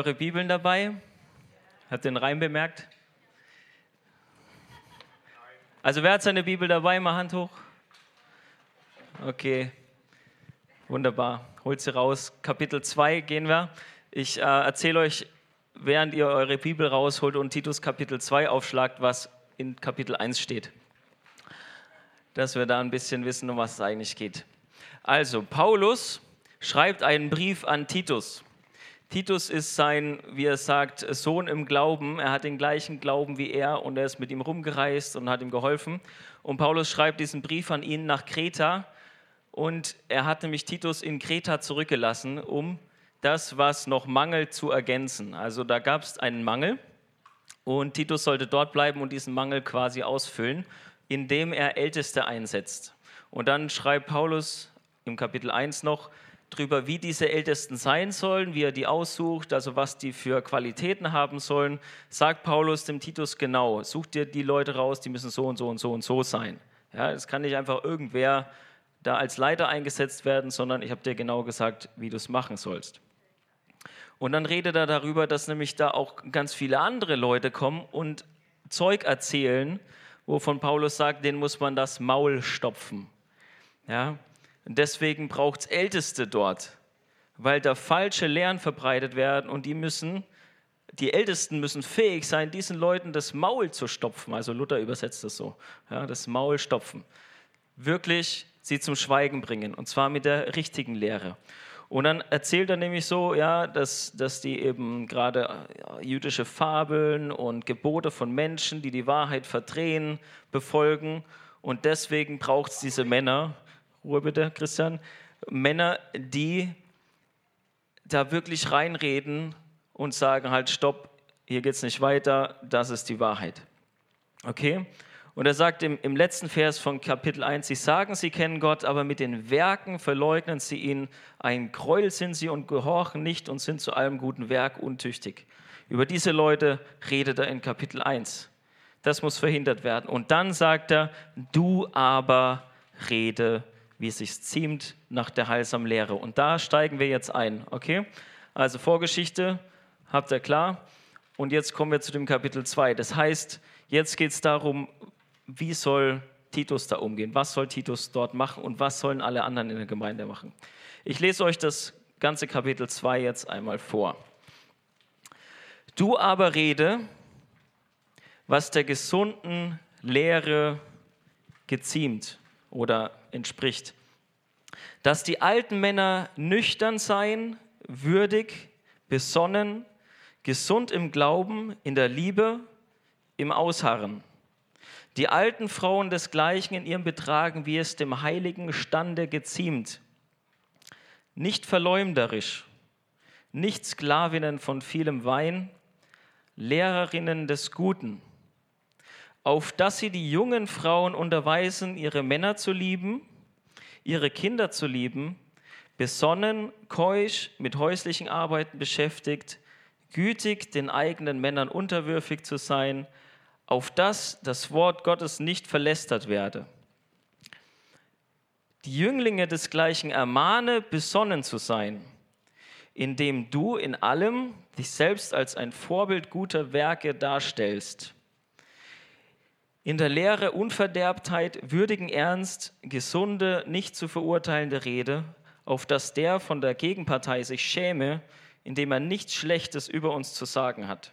Eure Bibeln dabei? Habt ihr den Reim bemerkt? Also wer hat seine Bibel dabei? Mal Hand hoch. Okay, wunderbar. Holt sie raus. Kapitel 2 gehen wir. Ich äh, erzähle euch, während ihr eure Bibel rausholt und Titus Kapitel 2 aufschlagt, was in Kapitel 1 steht. Dass wir da ein bisschen wissen, um was es eigentlich geht. Also, Paulus schreibt einen Brief an Titus. Titus ist sein, wie er sagt, Sohn im Glauben. Er hat den gleichen Glauben wie er und er ist mit ihm rumgereist und hat ihm geholfen. Und Paulus schreibt diesen Brief an ihn nach Kreta und er hat nämlich Titus in Kreta zurückgelassen, um das, was noch mangelt, zu ergänzen. Also da gab es einen Mangel und Titus sollte dort bleiben und diesen Mangel quasi ausfüllen, indem er Älteste einsetzt. Und dann schreibt Paulus im Kapitel 1 noch, darüber, wie diese Ältesten sein sollen, wie er die aussucht, also was die für Qualitäten haben sollen, sagt Paulus dem Titus genau, such dir die Leute raus, die müssen so und so und so und so sein. Ja, es kann nicht einfach irgendwer da als Leiter eingesetzt werden, sondern ich habe dir genau gesagt, wie du es machen sollst. Und dann redet er darüber, dass nämlich da auch ganz viele andere Leute kommen und Zeug erzählen, wovon Paulus sagt, denen muss man das Maul stopfen. Ja, deswegen braucht es Älteste dort, weil da falsche Lehren verbreitet werden und die müssen, die Ältesten müssen fähig sein, diesen Leuten das Maul zu stopfen. Also Luther übersetzt das so, ja, das Maul stopfen. Wirklich sie zum Schweigen bringen und zwar mit der richtigen Lehre. Und dann erzählt er nämlich so, ja, dass, dass die eben gerade ja, jüdische Fabeln und Gebote von Menschen, die die Wahrheit verdrehen, befolgen. Und deswegen braucht es diese Männer, Ruhe bitte, Christian. Männer, die da wirklich reinreden und sagen halt, stopp, hier geht es nicht weiter, das ist die Wahrheit. Okay? Und er sagt im, im letzten Vers von Kapitel 1, sie sagen, sie kennen Gott, aber mit den Werken verleugnen sie ihn. Ein Gräuel sind sie und gehorchen nicht und sind zu allem guten Werk untüchtig. Über diese Leute redet er in Kapitel 1. Das muss verhindert werden. Und dann sagt er, du aber rede wie es sich ziemt nach der heilsamen Lehre. Und da steigen wir jetzt ein, okay? Also Vorgeschichte habt ihr klar. Und jetzt kommen wir zu dem Kapitel 2. Das heißt, jetzt geht es darum, wie soll Titus da umgehen? Was soll Titus dort machen und was sollen alle anderen in der Gemeinde machen? Ich lese euch das ganze Kapitel 2 jetzt einmal vor. Du aber rede, was der gesunden Lehre geziemt oder entspricht. Dass die alten Männer nüchtern seien, würdig, besonnen, gesund im Glauben, in der Liebe, im Ausharren. Die alten Frauen desgleichen in ihrem Betragen, wie es dem heiligen Stande geziemt. Nicht verleumderisch, nicht Sklavinnen von vielem Wein, Lehrerinnen des Guten, auf dass sie die jungen Frauen unterweisen, ihre Männer zu lieben, ihre Kinder zu lieben, besonnen, keusch, mit häuslichen Arbeiten beschäftigt, gütig, den eigenen Männern unterwürfig zu sein, auf dass das Wort Gottes nicht verlästert werde. Die Jünglinge desgleichen ermahne, besonnen zu sein, indem du in allem dich selbst als ein Vorbild guter Werke darstellst in der Lehre Unverderbtheit, würdigen Ernst, gesunde, nicht zu verurteilende Rede, auf dass der von der Gegenpartei sich schäme, indem er nichts Schlechtes über uns zu sagen hat.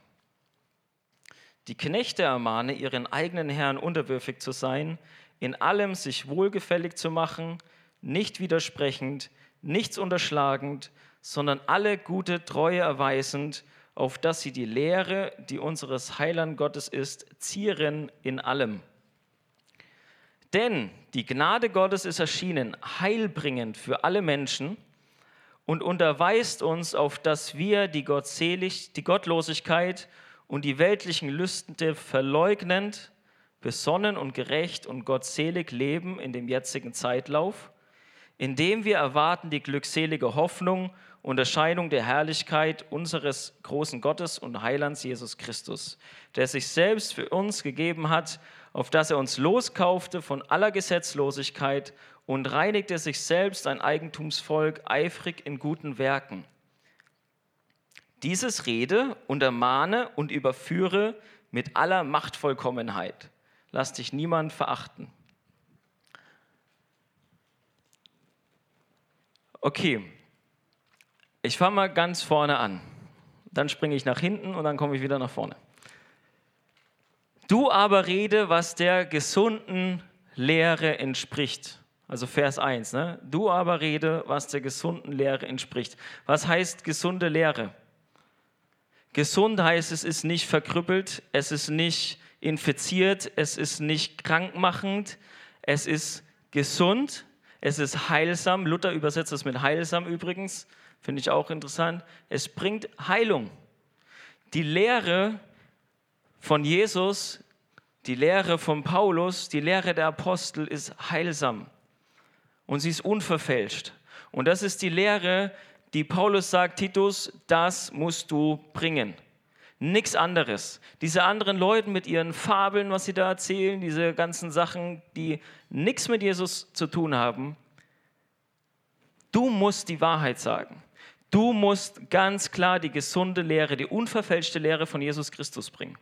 Die Knechte ermahne, ihren eigenen Herrn unterwürfig zu sein, in allem sich wohlgefällig zu machen, nicht widersprechend, nichts unterschlagend, sondern alle gute Treue erweisend, auf dass sie die Lehre, die unseres Heiland Gottes ist, zieren in allem. Denn die Gnade Gottes ist erschienen, heilbringend für alle Menschen und unterweist uns, auf dass wir die, Gottselig, die Gottlosigkeit und die weltlichen Lüste verleugnend, besonnen und gerecht und gottselig leben in dem jetzigen Zeitlauf, indem wir erwarten die glückselige Hoffnung und Erscheinung der Herrlichkeit unseres großen Gottes und Heilands Jesus Christus, der sich selbst für uns gegeben hat, auf dass er uns loskaufte von aller Gesetzlosigkeit und reinigte sich selbst ein Eigentumsvolk eifrig in guten Werken. Dieses rede und ermahne und überführe mit aller Machtvollkommenheit. Lass dich niemand verachten. Okay, ich fange mal ganz vorne an. Dann springe ich nach hinten und dann komme ich wieder nach vorne. Du aber rede, was der gesunden Lehre entspricht. Also Vers 1. Ne? Du aber rede, was der gesunden Lehre entspricht. Was heißt gesunde Lehre? Gesund heißt, es ist nicht verkrüppelt, es ist nicht infiziert, es ist nicht krankmachend, es ist gesund, es ist heilsam. Luther übersetzt es mit heilsam übrigens, finde ich auch interessant. Es bringt Heilung. Die Lehre von Jesus, die Lehre von Paulus, die Lehre der Apostel ist heilsam und sie ist unverfälscht. Und das ist die Lehre, die Paulus sagt, Titus, das musst du bringen. Nichts anderes. Diese anderen Leute mit ihren Fabeln, was sie da erzählen, diese ganzen Sachen, die nichts mit Jesus zu tun haben, du musst die Wahrheit sagen. Du musst ganz klar die gesunde Lehre, die unverfälschte Lehre von Jesus Christus bringen.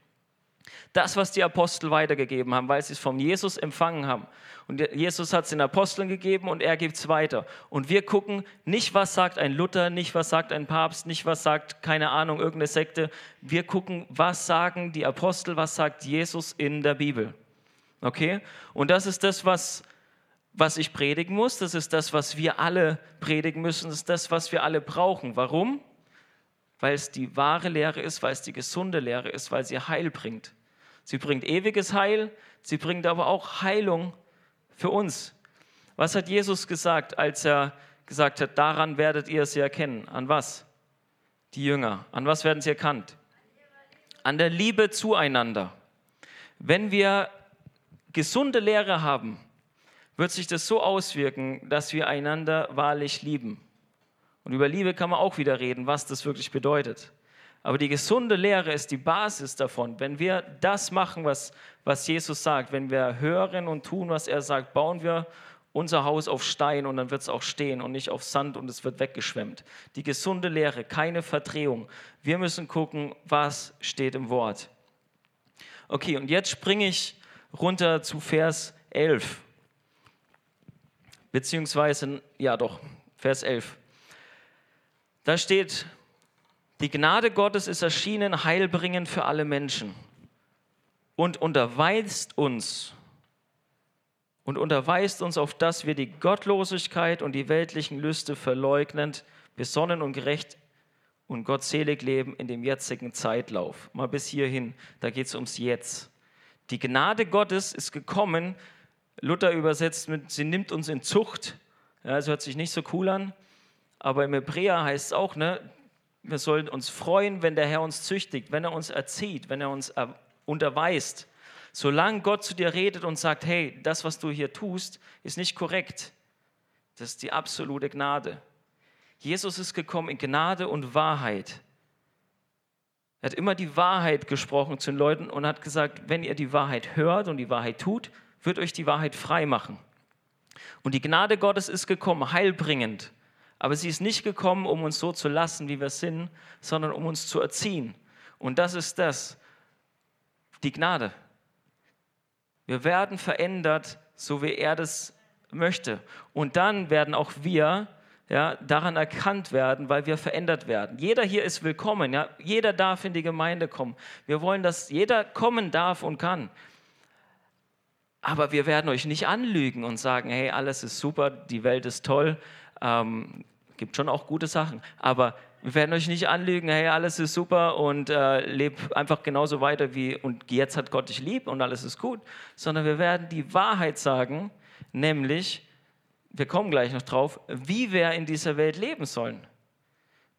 Das, was die Apostel weitergegeben haben, weil sie es von Jesus empfangen haben. Und Jesus hat es den Aposteln gegeben und er gibt es weiter. Und wir gucken nicht, was sagt ein Luther, nicht, was sagt ein Papst, nicht, was sagt, keine Ahnung, irgendeine Sekte. Wir gucken, was sagen die Apostel, was sagt Jesus in der Bibel. Okay? Und das ist das, was, was ich predigen muss. Das ist das, was wir alle predigen müssen. Das ist das, was wir alle brauchen. Warum? Weil es die wahre Lehre ist, weil es die gesunde Lehre ist, weil sie Heil bringt. Sie bringt ewiges Heil, sie bringt aber auch Heilung für uns. Was hat Jesus gesagt, als er gesagt hat, daran werdet ihr sie erkennen? An was? Die Jünger. An was werden sie erkannt? An der Liebe zueinander. Wenn wir gesunde Lehre haben, wird sich das so auswirken, dass wir einander wahrlich lieben. Und über Liebe kann man auch wieder reden, was das wirklich bedeutet. Aber die gesunde Lehre ist die Basis davon. Wenn wir das machen, was, was Jesus sagt, wenn wir hören und tun, was er sagt, bauen wir unser Haus auf Stein und dann wird es auch stehen und nicht auf Sand und es wird weggeschwemmt. Die gesunde Lehre, keine Verdrehung. Wir müssen gucken, was steht im Wort. Okay, und jetzt springe ich runter zu Vers 11. Beziehungsweise, ja doch, Vers 11. Da steht, die Gnade Gottes ist erschienen, heilbringend für alle Menschen und unterweist uns und unterweist uns auf, dass wir die Gottlosigkeit und die weltlichen Lüste verleugnend, besonnen und gerecht und gottselig leben in dem jetzigen Zeitlauf. Mal bis hierhin, da geht es ums Jetzt. Die Gnade Gottes ist gekommen, Luther übersetzt mit, sie nimmt uns in Zucht. Ja, das hört sich nicht so cool an, aber im Hebräer heißt es auch, ne, wir sollen uns freuen, wenn der Herr uns züchtigt, wenn er uns erzieht, wenn er uns unterweist. Solange Gott zu dir redet und sagt, hey, das, was du hier tust, ist nicht korrekt. Das ist die absolute Gnade. Jesus ist gekommen in Gnade und Wahrheit. Er hat immer die Wahrheit gesprochen zu den Leuten und hat gesagt, wenn ihr die Wahrheit hört und die Wahrheit tut, wird euch die Wahrheit frei machen. Und die Gnade Gottes ist gekommen, heilbringend. Aber sie ist nicht gekommen, um uns so zu lassen, wie wir sind, sondern um uns zu erziehen. Und das ist das, die Gnade. Wir werden verändert, so wie er das möchte. Und dann werden auch wir ja, daran erkannt werden, weil wir verändert werden. Jeder hier ist willkommen. Ja? Jeder darf in die Gemeinde kommen. Wir wollen, dass jeder kommen darf und kann. Aber wir werden euch nicht anlügen und sagen, hey, alles ist super, die Welt ist toll, ähm, gibt schon auch gute Sachen, aber wir werden euch nicht anlügen, hey, alles ist super und äh, leb einfach genauso weiter wie und jetzt hat Gott dich lieb und alles ist gut, sondern wir werden die Wahrheit sagen, nämlich, wir kommen gleich noch drauf, wie wir in dieser Welt leben sollen.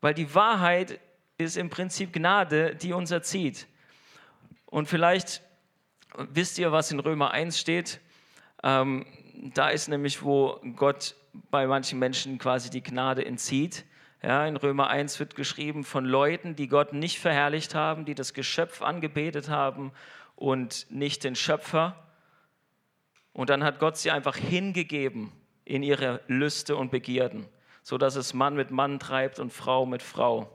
Weil die Wahrheit ist im Prinzip Gnade, die uns erzieht. Und vielleicht wisst ihr, was in Römer 1 steht. Ähm, da ist nämlich, wo Gott bei manchen Menschen quasi die Gnade entzieht. Ja, in Römer 1 wird geschrieben von Leuten, die Gott nicht verherrlicht haben, die das Geschöpf angebetet haben und nicht den Schöpfer. Und dann hat Gott sie einfach hingegeben in ihre Lüste und Begierden, sodass es Mann mit Mann treibt und Frau mit Frau.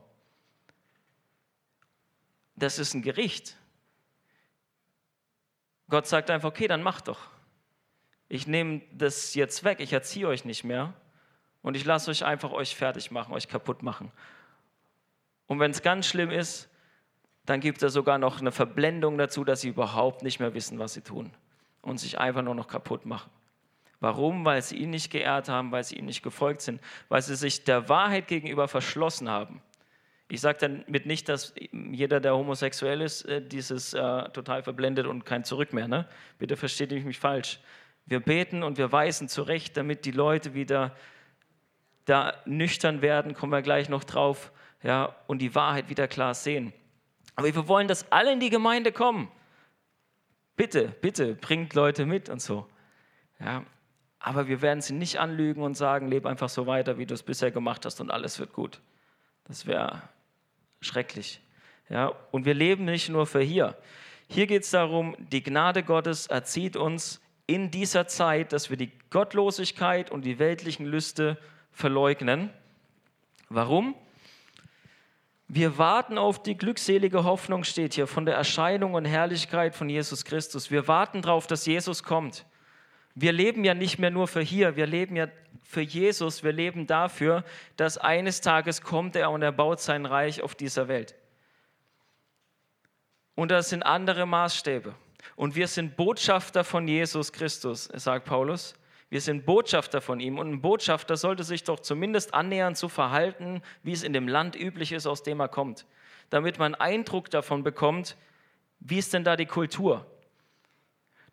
das ist ein Gericht. Gott sagt einfach, okay, dann mach doch. Ich nehme das jetzt weg, ich erziehe euch nicht mehr und ich lasse euch einfach euch fertig machen, euch kaputt machen. Und wenn es ganz schlimm ist, dann gibt er sogar noch eine Verblendung dazu, dass sie überhaupt nicht mehr wissen, was sie tun und sich einfach nur noch kaputt machen. Warum? Weil sie ihn nicht geehrt haben, weil sie ihm nicht gefolgt sind, weil sie sich der Wahrheit gegenüber verschlossen haben. Ich sage damit nicht, dass jeder, der homosexuell ist, äh, dieses äh, total verblendet und kein Zurück mehr. Ne? Bitte versteht mich falsch. Wir beten und wir weisen zurecht, damit die Leute wieder da nüchtern werden, kommen wir gleich noch drauf, ja, und die Wahrheit wieder klar sehen. Aber wir wollen, dass alle in die Gemeinde kommen. Bitte, bitte, bringt Leute mit und so. Ja, aber wir werden sie nicht anlügen und sagen, lebe einfach so weiter, wie du es bisher gemacht hast und alles wird gut. Das wäre schrecklich. Ja, und wir leben nicht nur für hier. Hier geht es darum, die Gnade Gottes erzieht uns in dieser Zeit, dass wir die Gottlosigkeit und die weltlichen Lüste verleugnen. Warum? Wir warten auf die glückselige Hoffnung, steht hier, von der Erscheinung und Herrlichkeit von Jesus Christus. Wir warten darauf, dass Jesus kommt. Wir leben ja nicht mehr nur für hier, wir leben ja für Jesus, wir leben dafür, dass eines Tages kommt er und er baut sein Reich auf dieser Welt. Und das sind andere Maßstäbe. Und wir sind Botschafter von Jesus Christus, sagt Paulus. Wir sind Botschafter von ihm. Und ein Botschafter sollte sich doch zumindest annähernd so verhalten, wie es in dem Land üblich ist, aus dem er kommt. Damit man Eindruck davon bekommt, wie ist denn da die Kultur?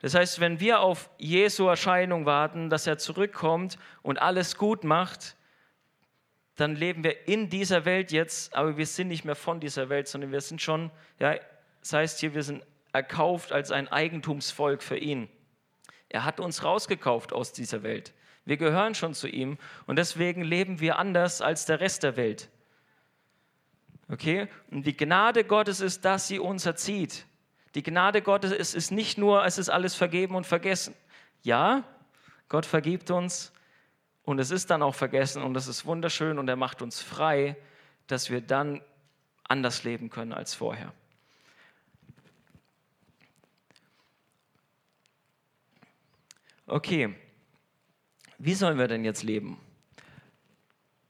Das heißt, wenn wir auf Jesu Erscheinung warten, dass er zurückkommt und alles gut macht, dann leben wir in dieser Welt jetzt, aber wir sind nicht mehr von dieser Welt, sondern wir sind schon, ja, das heißt hier, wir sind erkauft als ein Eigentumsvolk für ihn. Er hat uns rausgekauft aus dieser Welt. Wir gehören schon zu ihm und deswegen leben wir anders als der Rest der Welt. Okay? Und die Gnade Gottes ist, dass sie uns erzieht. Die Gnade Gottes ist, ist nicht nur, es ist alles vergeben und vergessen. Ja, Gott vergibt uns und es ist dann auch vergessen und es ist wunderschön und er macht uns frei, dass wir dann anders leben können als vorher. Okay, wie sollen wir denn jetzt leben?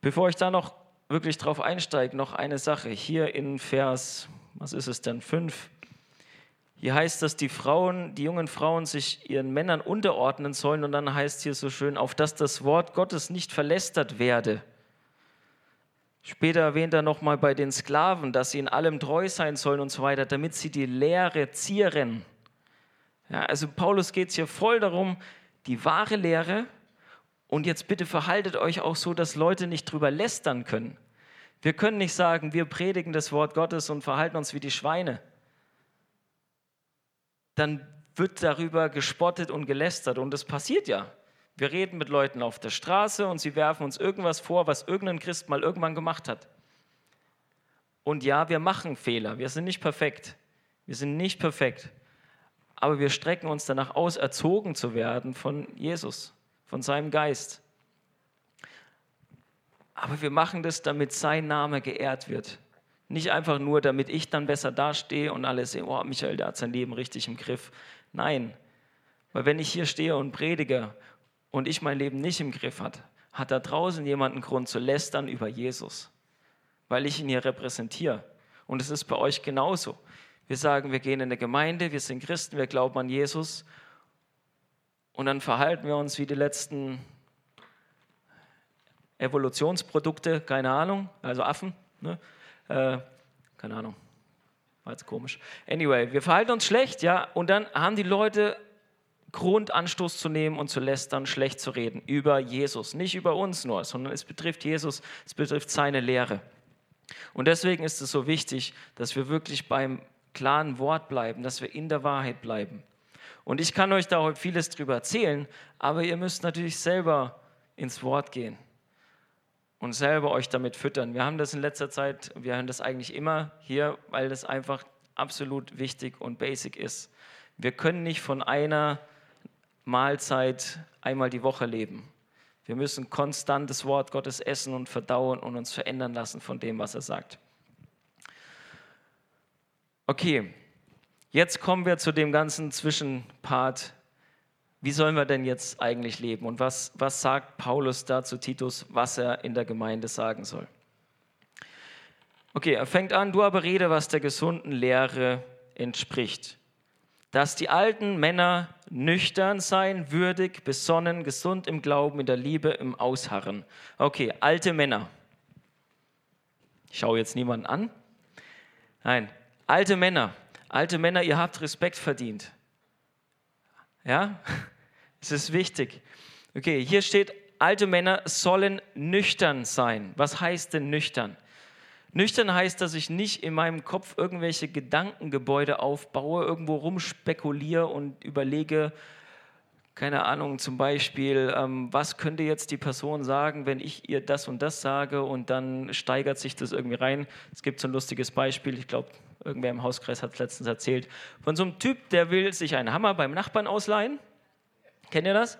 Bevor ich da noch wirklich drauf einsteige, noch eine Sache. Hier in Vers, was ist es denn, 5 hier heißt, dass die Frauen, die jungen Frauen sich ihren Männern unterordnen sollen und dann heißt hier so schön, auf dass das Wort Gottes nicht verlästert werde. Später erwähnt er nochmal bei den Sklaven, dass sie in allem treu sein sollen und so weiter, damit sie die Lehre zieren. Ja, also Paulus geht es hier voll darum, die wahre Lehre und jetzt bitte verhaltet euch auch so, dass Leute nicht drüber lästern können. Wir können nicht sagen, wir predigen das Wort Gottes und verhalten uns wie die Schweine dann wird darüber gespottet und gelästert. Und das passiert ja. Wir reden mit Leuten auf der Straße und sie werfen uns irgendwas vor, was irgendein Christ mal irgendwann gemacht hat. Und ja, wir machen Fehler. Wir sind nicht perfekt. Wir sind nicht perfekt. Aber wir strecken uns danach aus, erzogen zu werden von Jesus, von seinem Geist. Aber wir machen das, damit sein Name geehrt wird. Nicht einfach nur, damit ich dann besser dastehe und alle sehen, oh, Michael, der hat sein Leben richtig im Griff. Nein, weil wenn ich hier stehe und predige und ich mein Leben nicht im Griff hat, hat da draußen jemand einen Grund zu lästern über Jesus, weil ich ihn hier repräsentiere. Und es ist bei euch genauso. Wir sagen, wir gehen in eine Gemeinde, wir sind Christen, wir glauben an Jesus und dann verhalten wir uns wie die letzten Evolutionsprodukte, keine Ahnung, also Affen. Ne? Äh, keine Ahnung, war jetzt komisch. Anyway, wir verhalten uns schlecht, ja, und dann haben die Leute Grund, Anstoß zu nehmen und zu lästern, schlecht zu reden über Jesus. Nicht über uns nur, sondern es betrifft Jesus, es betrifft seine Lehre. Und deswegen ist es so wichtig, dass wir wirklich beim klaren Wort bleiben, dass wir in der Wahrheit bleiben. Und ich kann euch da heute vieles drüber erzählen, aber ihr müsst natürlich selber ins Wort gehen und selber euch damit füttern. Wir haben das in letzter Zeit, wir haben das eigentlich immer hier, weil das einfach absolut wichtig und basic ist. Wir können nicht von einer Mahlzeit einmal die Woche leben. Wir müssen konstant das Wort Gottes essen und verdauen und uns verändern lassen von dem, was er sagt. Okay, jetzt kommen wir zu dem ganzen Zwischenpart. Wie sollen wir denn jetzt eigentlich leben? Und was, was sagt Paulus da zu Titus, was er in der Gemeinde sagen soll? Okay, er fängt an, du aber rede, was der gesunden Lehre entspricht. Dass die alten Männer nüchtern sein, würdig, besonnen, gesund im Glauben, in der Liebe, im Ausharren. Okay, alte Männer. Ich schaue jetzt niemanden an. Nein, alte Männer. Alte Männer, ihr habt Respekt verdient. Ja, es ist wichtig. Okay, hier steht, alte Männer sollen nüchtern sein. Was heißt denn nüchtern? Nüchtern heißt, dass ich nicht in meinem Kopf irgendwelche Gedankengebäude aufbaue, irgendwo rumspekuliere und überlege, keine Ahnung, zum Beispiel, ähm, was könnte jetzt die Person sagen, wenn ich ihr das und das sage und dann steigert sich das irgendwie rein. Es gibt so ein lustiges Beispiel, ich glaube, irgendwer im Hauskreis hat es letztens erzählt, von so einem Typ, der will sich einen Hammer beim Nachbarn ausleihen. Kennt ihr das?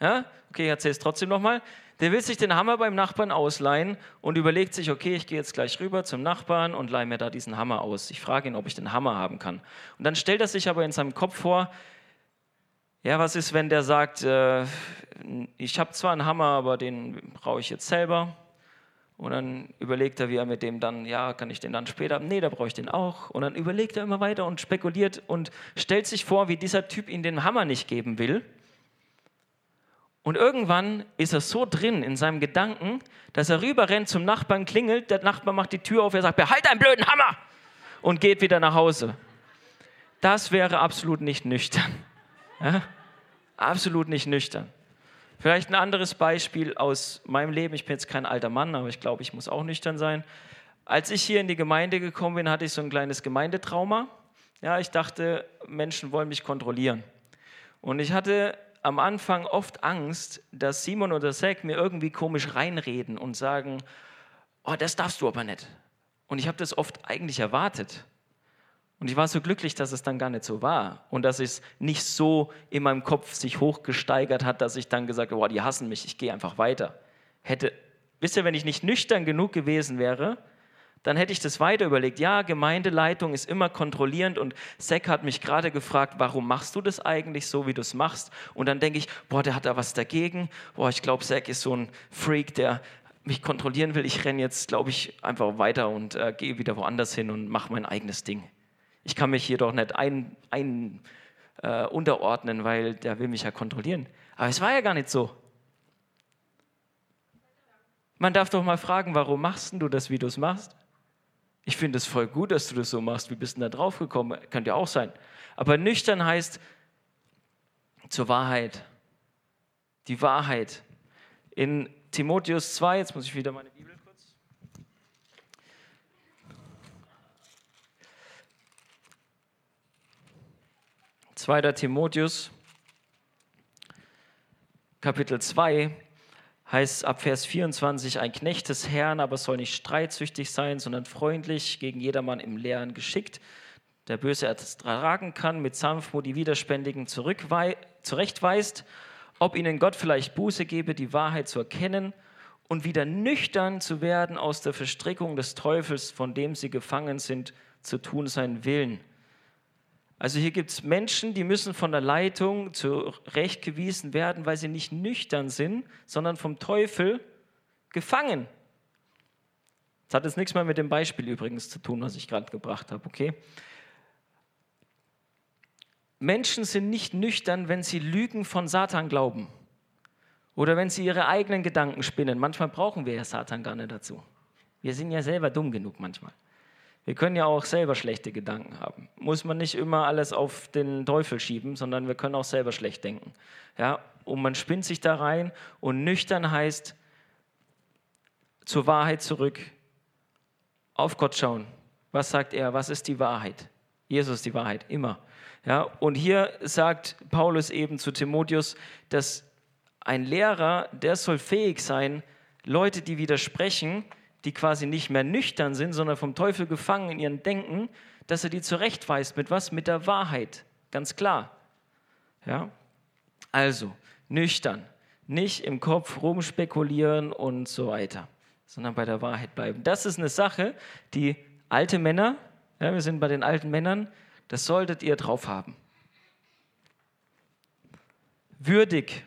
Ja? Okay, ich erzähle es trotzdem nochmal. Der will sich den Hammer beim Nachbarn ausleihen und überlegt sich, okay, ich gehe jetzt gleich rüber zum Nachbarn und leihe mir da diesen Hammer aus. Ich frage ihn, ob ich den Hammer haben kann. Und dann stellt er sich aber in seinem Kopf vor, ja, was ist, wenn der sagt, äh, ich habe zwar einen Hammer, aber den brauche ich jetzt selber. Und dann überlegt er, wie er mit dem dann, ja, kann ich den dann später? Nee, da brauche ich den auch. Und dann überlegt er immer weiter und spekuliert und stellt sich vor, wie dieser Typ ihm den Hammer nicht geben will. Und irgendwann ist er so drin in seinem Gedanken, dass er rüberrennt zum Nachbarn, klingelt, der Nachbar macht die Tür auf, er sagt, behalt deinen blöden Hammer und geht wieder nach Hause. Das wäre absolut nicht nüchtern. Ja? Absolut nicht nüchtern. Vielleicht ein anderes Beispiel aus meinem Leben. Ich bin jetzt kein alter Mann, aber ich glaube, ich muss auch nüchtern sein. Als ich hier in die Gemeinde gekommen bin, hatte ich so ein kleines Gemeindetrauma. Ja, ich dachte, Menschen wollen mich kontrollieren. Und ich hatte am Anfang oft Angst, dass Simon oder Zack mir irgendwie komisch reinreden und sagen, oh, das darfst du aber nicht. Und ich habe das oft eigentlich erwartet. Und ich war so glücklich, dass es dann gar nicht so war und dass es nicht so in meinem Kopf sich hochgesteigert hat, dass ich dann gesagt habe, oh, die hassen mich, ich gehe einfach weiter. Hätte, wisst ihr, wenn ich nicht nüchtern genug gewesen wäre, dann hätte ich das weiter überlegt. Ja, Gemeindeleitung ist immer kontrollierend und Zack hat mich gerade gefragt, warum machst du das eigentlich so, wie du es machst? Und dann denke ich, boah, der hat da was dagegen. Boah, ich glaube, Zack ist so ein Freak, der mich kontrollieren will. Ich renne jetzt, glaube ich, einfach weiter und äh, gehe wieder woanders hin und mache mein eigenes Ding. Ich kann mich hier doch nicht ein, ein äh, unterordnen, weil der will mich ja kontrollieren. Aber es war ja gar nicht so. Man darf doch mal fragen, warum machst du das, wie du es machst? Ich finde es voll gut, dass du das so machst. Wie bist du da drauf gekommen? Könnte ja auch sein. Aber nüchtern heißt zur Wahrheit. Die Wahrheit. In Timotheus 2, jetzt muss ich wieder meine Bibel kurz. Zweiter Timotheus, Kapitel 2, heißt ab Vers 24, ein Knecht des Herrn aber soll nicht streitsüchtig sein, sondern freundlich, gegen jedermann im Lehren geschickt, der Böse ertragen kann, mit Sanftmut die Widerspändigen zurechtweist, ob ihnen Gott vielleicht Buße gebe, die Wahrheit zu erkennen und wieder nüchtern zu werden aus der Verstrickung des Teufels, von dem sie gefangen sind, zu tun seinen Willen also hier gibt es Menschen, die müssen von der Leitung zurechtgewiesen werden, weil sie nicht nüchtern sind, sondern vom Teufel gefangen. Das hat jetzt nichts mehr mit dem Beispiel übrigens zu tun, was ich gerade gebracht habe, okay? Menschen sind nicht nüchtern, wenn sie Lügen von Satan glauben oder wenn sie ihre eigenen Gedanken spinnen. Manchmal brauchen wir ja Satan gar nicht dazu. Wir sind ja selber dumm genug manchmal. Wir können ja auch selber schlechte Gedanken haben. Muss man nicht immer alles auf den Teufel schieben, sondern wir können auch selber schlecht denken. Ja, und man spinnt sich da rein und nüchtern heißt zur Wahrheit zurück, auf Gott schauen. Was sagt er? Was ist die Wahrheit? Jesus ist die Wahrheit, immer. Ja, und hier sagt Paulus eben zu Timotheus, dass ein Lehrer, der soll fähig sein, Leute, die widersprechen, die quasi nicht mehr nüchtern sind, sondern vom Teufel gefangen in ihrem Denken, dass er die zurechtweist. Mit was? Mit der Wahrheit. Ganz klar. Ja? Also, nüchtern. Nicht im Kopf rumspekulieren und so weiter, sondern bei der Wahrheit bleiben. Das ist eine Sache, die alte Männer Ja, wir sind bei den alten Männern. Das solltet ihr drauf haben. Würdig.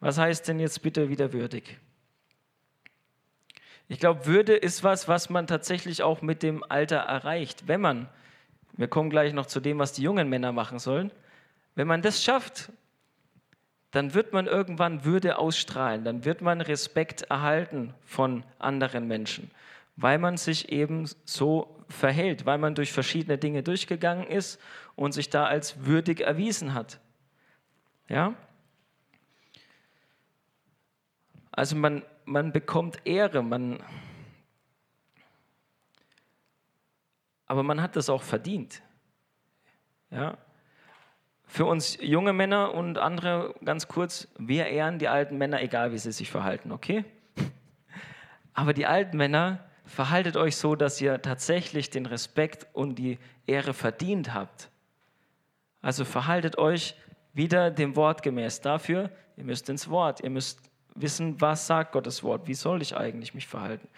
Was heißt denn jetzt bitte wieder würdig? Ich glaube, Würde ist was, was man tatsächlich auch mit dem Alter erreicht. Wenn man, wir kommen gleich noch zu dem, was die jungen Männer machen sollen, wenn man das schafft, dann wird man irgendwann Würde ausstrahlen, dann wird man Respekt erhalten von anderen Menschen, weil man sich eben so verhält, weil man durch verschiedene Dinge durchgegangen ist und sich da als würdig erwiesen hat. Ja? Also man, man bekommt Ehre, man, aber man hat das auch verdient. Ja? Für uns junge Männer und andere ganz kurz, wir ehren die alten Männer, egal wie sie sich verhalten, okay? Aber die alten Männer, verhaltet euch so, dass ihr tatsächlich den Respekt und die Ehre verdient habt. Also verhaltet euch wieder dem Wort gemäß. Dafür, ihr müsst ins Wort, ihr müsst wissen, was sagt Gottes Wort, wie soll ich eigentlich mich verhalten.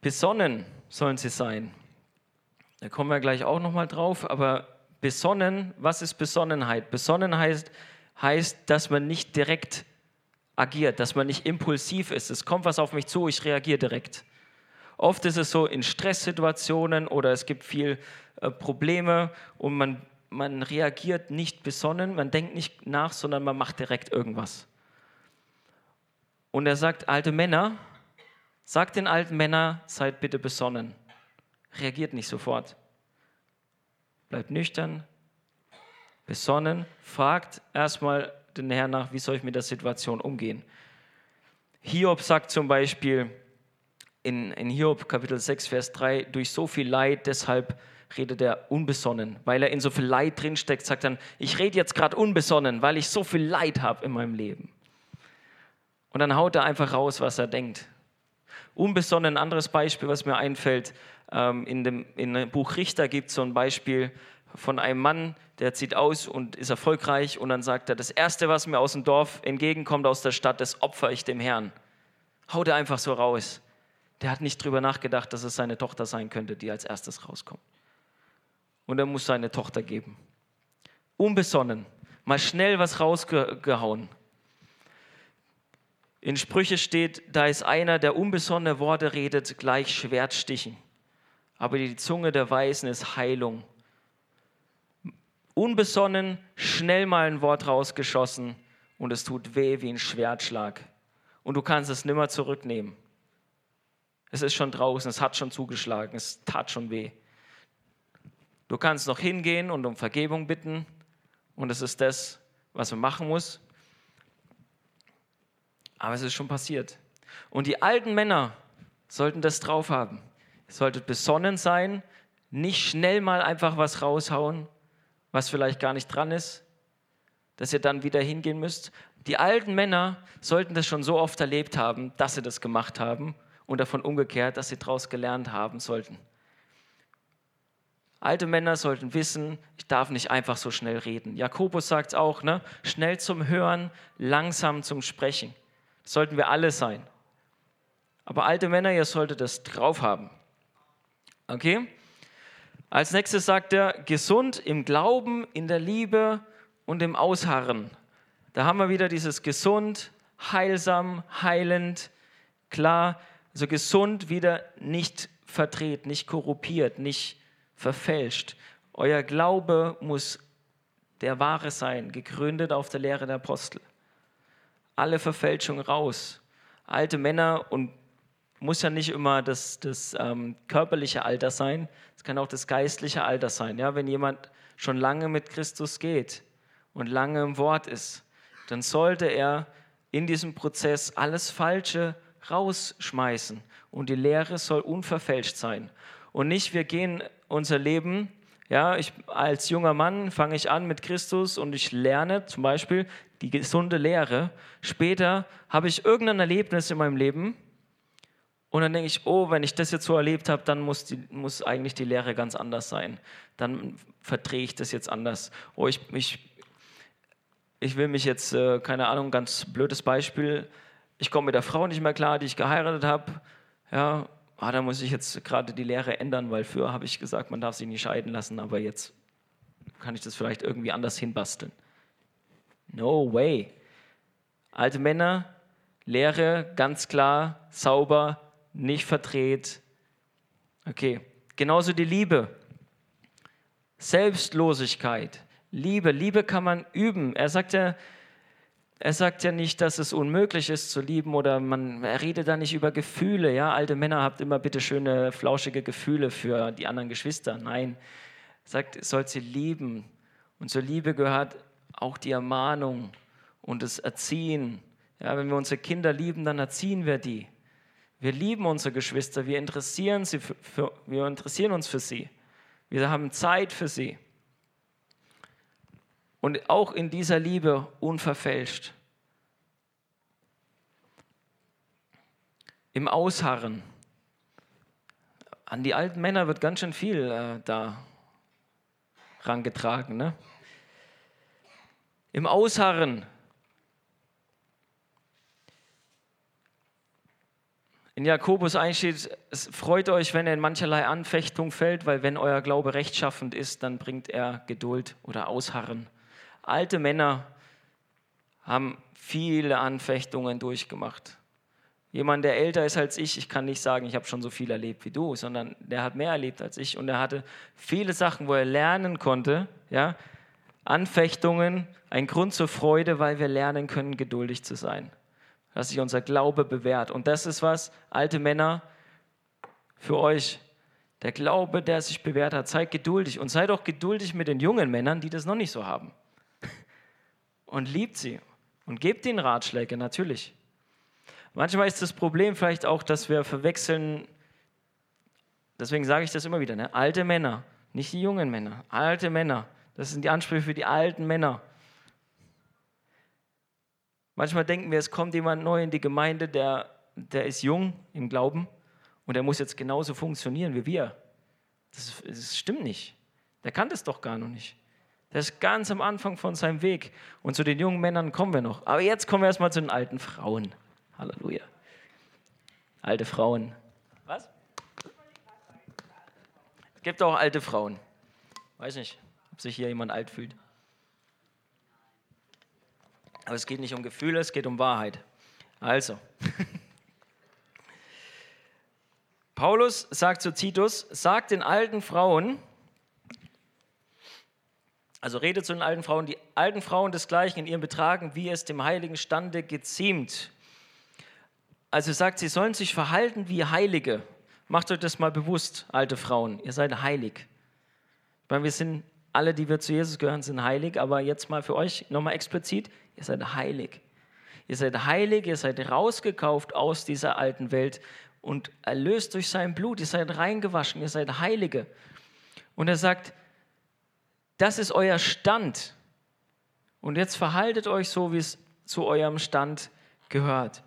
Besonnen sollen sie sein. Da kommen wir gleich auch nochmal drauf, aber besonnen, was ist Besonnenheit? Besonnenheit heißt, dass man nicht direkt agiert, dass man nicht impulsiv ist. Es kommt was auf mich zu, ich reagiere direkt. Oft ist es so in Stresssituationen oder es gibt viel äh, Probleme und man man reagiert nicht besonnen, man denkt nicht nach, sondern man macht direkt irgendwas. Und er sagt, alte Männer, sagt den alten Männern, seid bitte besonnen. Reagiert nicht sofort. Bleibt nüchtern, besonnen, fragt erstmal den Herrn nach, wie soll ich mit der Situation umgehen. Hiob sagt zum Beispiel in, in Hiob Kapitel 6, Vers 3, durch so viel Leid, deshalb redet er unbesonnen, weil er in so viel Leid drinsteckt, sagt dann, ich rede jetzt gerade unbesonnen, weil ich so viel Leid habe in meinem Leben. Und dann haut er einfach raus, was er denkt. Unbesonnen, ein anderes Beispiel, was mir einfällt, ähm, in, dem, in dem Buch Richter gibt es so ein Beispiel von einem Mann, der zieht aus und ist erfolgreich und dann sagt er, das Erste, was mir aus dem Dorf entgegenkommt, aus der Stadt, das opfer ich dem Herrn. Haut er einfach so raus. Der hat nicht drüber nachgedacht, dass es seine Tochter sein könnte, die als erstes rauskommt und er muss seine Tochter geben. Unbesonnen, mal schnell was rausgehauen. In Sprüche steht, da ist einer, der unbesonnene Worte redet, gleich Schwertstichen. Aber die Zunge der Weisen ist Heilung. Unbesonnen, schnell mal ein Wort rausgeschossen und es tut weh wie ein Schwertschlag. Und du kannst es nimmer zurücknehmen. Es ist schon draußen, es hat schon zugeschlagen, es tat schon weh. Du kannst noch hingehen und um Vergebung bitten. Und das ist das, was man machen muss. Aber es ist schon passiert. Und die alten Männer sollten das drauf haben. Ihr solltet besonnen sein, nicht schnell mal einfach was raushauen, was vielleicht gar nicht dran ist, dass ihr dann wieder hingehen müsst. Die alten Männer sollten das schon so oft erlebt haben, dass sie das gemacht haben und davon umgekehrt, dass sie daraus gelernt haben sollten. Alte Männer sollten wissen, ich darf nicht einfach so schnell reden. Jakobus sagt auch, ne? schnell zum Hören, langsam zum Sprechen. Das sollten wir alle sein. Aber alte Männer, ihr solltet das drauf haben. Okay? Als nächstes sagt er, gesund im Glauben, in der Liebe und im Ausharren. Da haben wir wieder dieses gesund, heilsam, heilend, klar. Also gesund wieder nicht verdreht, nicht korruptiert, nicht verfälscht. Euer Glaube muss der wahre sein, gegründet auf der Lehre der Apostel. Alle Verfälschung raus. Alte Männer und muss ja nicht immer das, das ähm, körperliche Alter sein, es kann auch das geistliche Alter sein. Ja? Wenn jemand schon lange mit Christus geht und lange im Wort ist, dann sollte er in diesem Prozess alles Falsche rausschmeißen und die Lehre soll unverfälscht sein. Und nicht, wir gehen unser Leben. Ja, ich, als junger Mann fange ich an mit Christus und ich lerne zum Beispiel die gesunde Lehre. Später habe ich irgendein Erlebnis in meinem Leben und dann denke ich, oh, wenn ich das jetzt so erlebt habe, dann muss, die, muss eigentlich die Lehre ganz anders sein. Dann verdrehe ich das jetzt anders. Oh, ich, ich, ich will mich jetzt, äh, keine Ahnung, ganz blödes Beispiel, ich komme mit der Frau nicht mehr klar, die ich geheiratet habe. ja, ah, da muss ich jetzt gerade die Lehre ändern, weil früher habe ich gesagt, man darf sich nicht scheiden lassen, aber jetzt kann ich das vielleicht irgendwie anders hinbasteln. No way. Alte Männer, Lehre ganz klar, sauber, nicht verdreht. Okay, genauso die Liebe. Selbstlosigkeit, Liebe. Liebe kann man üben. Er sagt ja, er sagt ja nicht, dass es unmöglich ist zu lieben oder man, er redet da nicht über Gefühle. Ja, alte Männer habt immer bitte schöne, flauschige Gefühle für die anderen Geschwister. Nein, er sagt, sollt sie lieben. Und zur Liebe gehört auch die Ermahnung und das Erziehen. Ja, wenn wir unsere Kinder lieben, dann erziehen wir die. Wir lieben unsere Geschwister, wir interessieren, sie für, für, wir interessieren uns für sie. Wir haben Zeit für sie und auch in dieser Liebe unverfälscht. Im Ausharren. An die alten Männer wird ganz schön viel äh, da rangetragen. Ne? Im Ausharren. In Jakobus einsteht, es freut euch, wenn er in mancherlei Anfechtung fällt, weil wenn euer Glaube rechtschaffend ist, dann bringt er Geduld oder Ausharren. Alte Männer haben viele Anfechtungen durchgemacht. Jemand, der älter ist als ich, ich kann nicht sagen, ich habe schon so viel erlebt wie du, sondern der hat mehr erlebt als ich. Und er hatte viele Sachen, wo er lernen konnte, ja, Anfechtungen, ein Grund zur Freude, weil wir lernen können, geduldig zu sein, dass sich unser Glaube bewährt. Und das ist was, alte Männer, für euch, der Glaube, der sich bewährt hat, seid geduldig. Und seid auch geduldig mit den jungen Männern, die das noch nicht so haben und liebt sie und gebt ihnen Ratschläge, natürlich. Manchmal ist das Problem vielleicht auch, dass wir verwechseln, deswegen sage ich das immer wieder, ne? alte Männer, nicht die jungen Männer, alte Männer. Das sind die Ansprüche für die alten Männer. Manchmal denken wir, es kommt jemand neu in die Gemeinde, der, der ist jung im Glauben und der muss jetzt genauso funktionieren wie wir. Das, das stimmt nicht. Der kann das doch gar noch nicht. Der ist ganz am Anfang von seinem Weg. Und zu den jungen Männern kommen wir noch. Aber jetzt kommen wir erstmal zu den alten Frauen. Halleluja. Alte Frauen. Was? Es gibt auch alte Frauen. Weiß nicht, ob sich hier jemand alt fühlt. Aber es geht nicht um Gefühle, es geht um Wahrheit. Also. Paulus sagt zu Titus, sagt den alten Frauen, also redet zu den alten Frauen, die alten Frauen desgleichen in ihrem Betragen, wie es dem heiligen Stande geziemt. Also sagt, sie sollen sich verhalten wie Heilige. Macht euch das mal bewusst, alte Frauen. Ihr seid heilig. Ich meine, wir sind alle, die wir zu Jesus gehören, sind heilig, aber jetzt mal für euch nochmal explizit, ihr seid heilig. Ihr seid heilig, ihr seid rausgekauft aus dieser alten Welt und erlöst durch sein Blut. Ihr seid reingewaschen, ihr seid Heilige. Und er sagt, das ist euer Stand. Und jetzt verhaltet euch so, wie es zu eurem Stand gehört.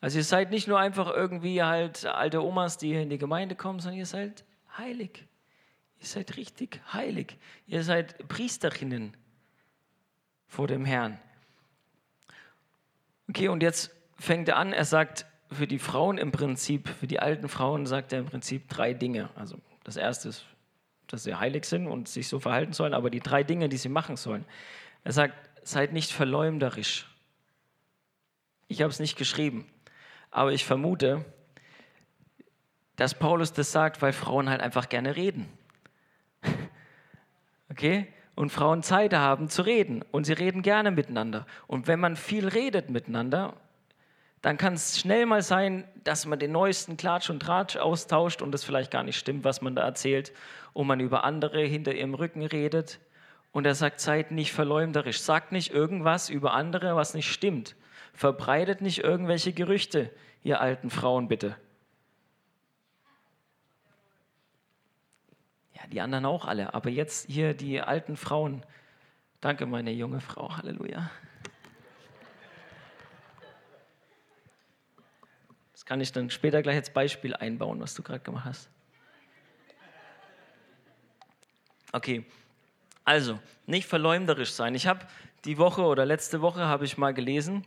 Also ihr seid nicht nur einfach irgendwie halt alte Omas, die hier in die Gemeinde kommen, sondern ihr seid heilig. Ihr seid richtig heilig. Ihr seid Priesterinnen vor dem Herrn. Okay, und jetzt fängt er an, er sagt, für die Frauen im Prinzip, für die alten Frauen sagt er im Prinzip drei Dinge. Also das erste ist, dass sie heilig sind und sich so verhalten sollen, aber die drei Dinge, die sie machen sollen. Er sagt, seid nicht verleumderisch. Ich habe es nicht geschrieben, aber ich vermute, dass Paulus das sagt, weil Frauen halt einfach gerne reden. Okay? Und Frauen Zeit haben zu reden und sie reden gerne miteinander. Und wenn man viel redet miteinander, dann kann es schnell mal sein, dass man den neuesten Klatsch und Tratsch austauscht und es vielleicht gar nicht stimmt, was man da erzählt, und man über andere hinter ihrem Rücken redet. Und er sagt, seid nicht verleumderisch, sagt nicht irgendwas über andere, was nicht stimmt. Verbreitet nicht irgendwelche Gerüchte, ihr alten Frauen bitte. Ja, die anderen auch alle, aber jetzt hier die alten Frauen. Danke, meine junge Frau, Halleluja. Kann ich dann später gleich als Beispiel einbauen, was du gerade gemacht hast. Okay, also nicht verleumderisch sein. Ich habe die Woche oder letzte Woche habe ich mal gelesen,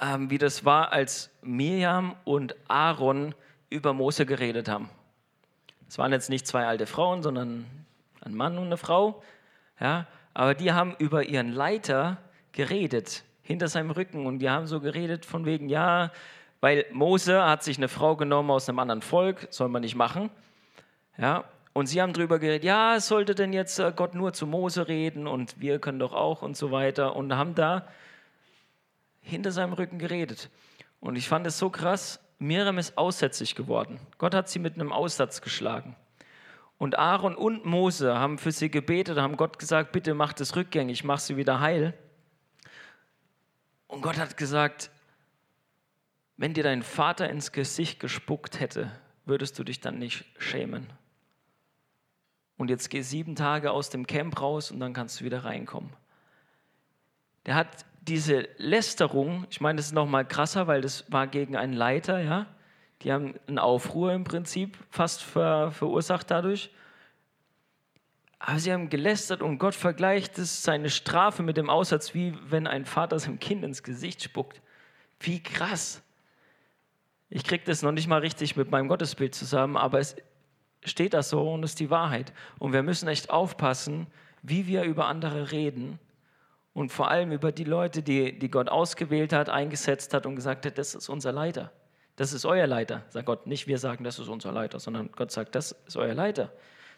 ähm, wie das war, als Miriam und Aaron über Mose geredet haben. Es waren jetzt nicht zwei alte Frauen, sondern ein Mann und eine Frau. Ja, aber die haben über ihren Leiter geredet, hinter seinem Rücken. Und die haben so geredet von wegen, ja, weil Mose hat sich eine Frau genommen aus einem anderen Volk, soll man nicht machen. Ja, und sie haben darüber geredet, ja, sollte denn jetzt äh, Gott nur zu Mose reden und wir können doch auch und so weiter. Und haben da hinter seinem Rücken geredet. Und ich fand es so krass, Miriam ist aussätzlich geworden. Gott hat sie mit einem Aussatz geschlagen. Und Aaron und Mose haben für sie gebetet, haben Gott gesagt, bitte mach das rückgängig, mach sie wieder heil. Und Gott hat gesagt, wenn dir dein Vater ins Gesicht gespuckt hätte, würdest du dich dann nicht schämen. Und jetzt geh sieben Tage aus dem Camp raus und dann kannst du wieder reinkommen. Der hat diese Lästerung, ich meine, das ist noch mal krasser, weil das war gegen einen Leiter, ja. Die haben einen Aufruhr im Prinzip fast ver, verursacht dadurch. Aber sie haben gelästert und Gott vergleicht es, seine Strafe mit dem Aussatz, wie wenn ein Vater seinem Kind ins Gesicht spuckt. Wie krass. Ich kriege das noch nicht mal richtig mit meinem Gottesbild zusammen, aber es steht das so und es ist die Wahrheit. Und wir müssen echt aufpassen, wie wir über andere reden und vor allem über die Leute, die, die Gott ausgewählt hat, eingesetzt hat und gesagt hat, das ist unser Leiter. Das ist euer Leiter, sagt Gott. Nicht wir sagen, das ist unser Leiter, sondern Gott sagt, das ist euer Leiter.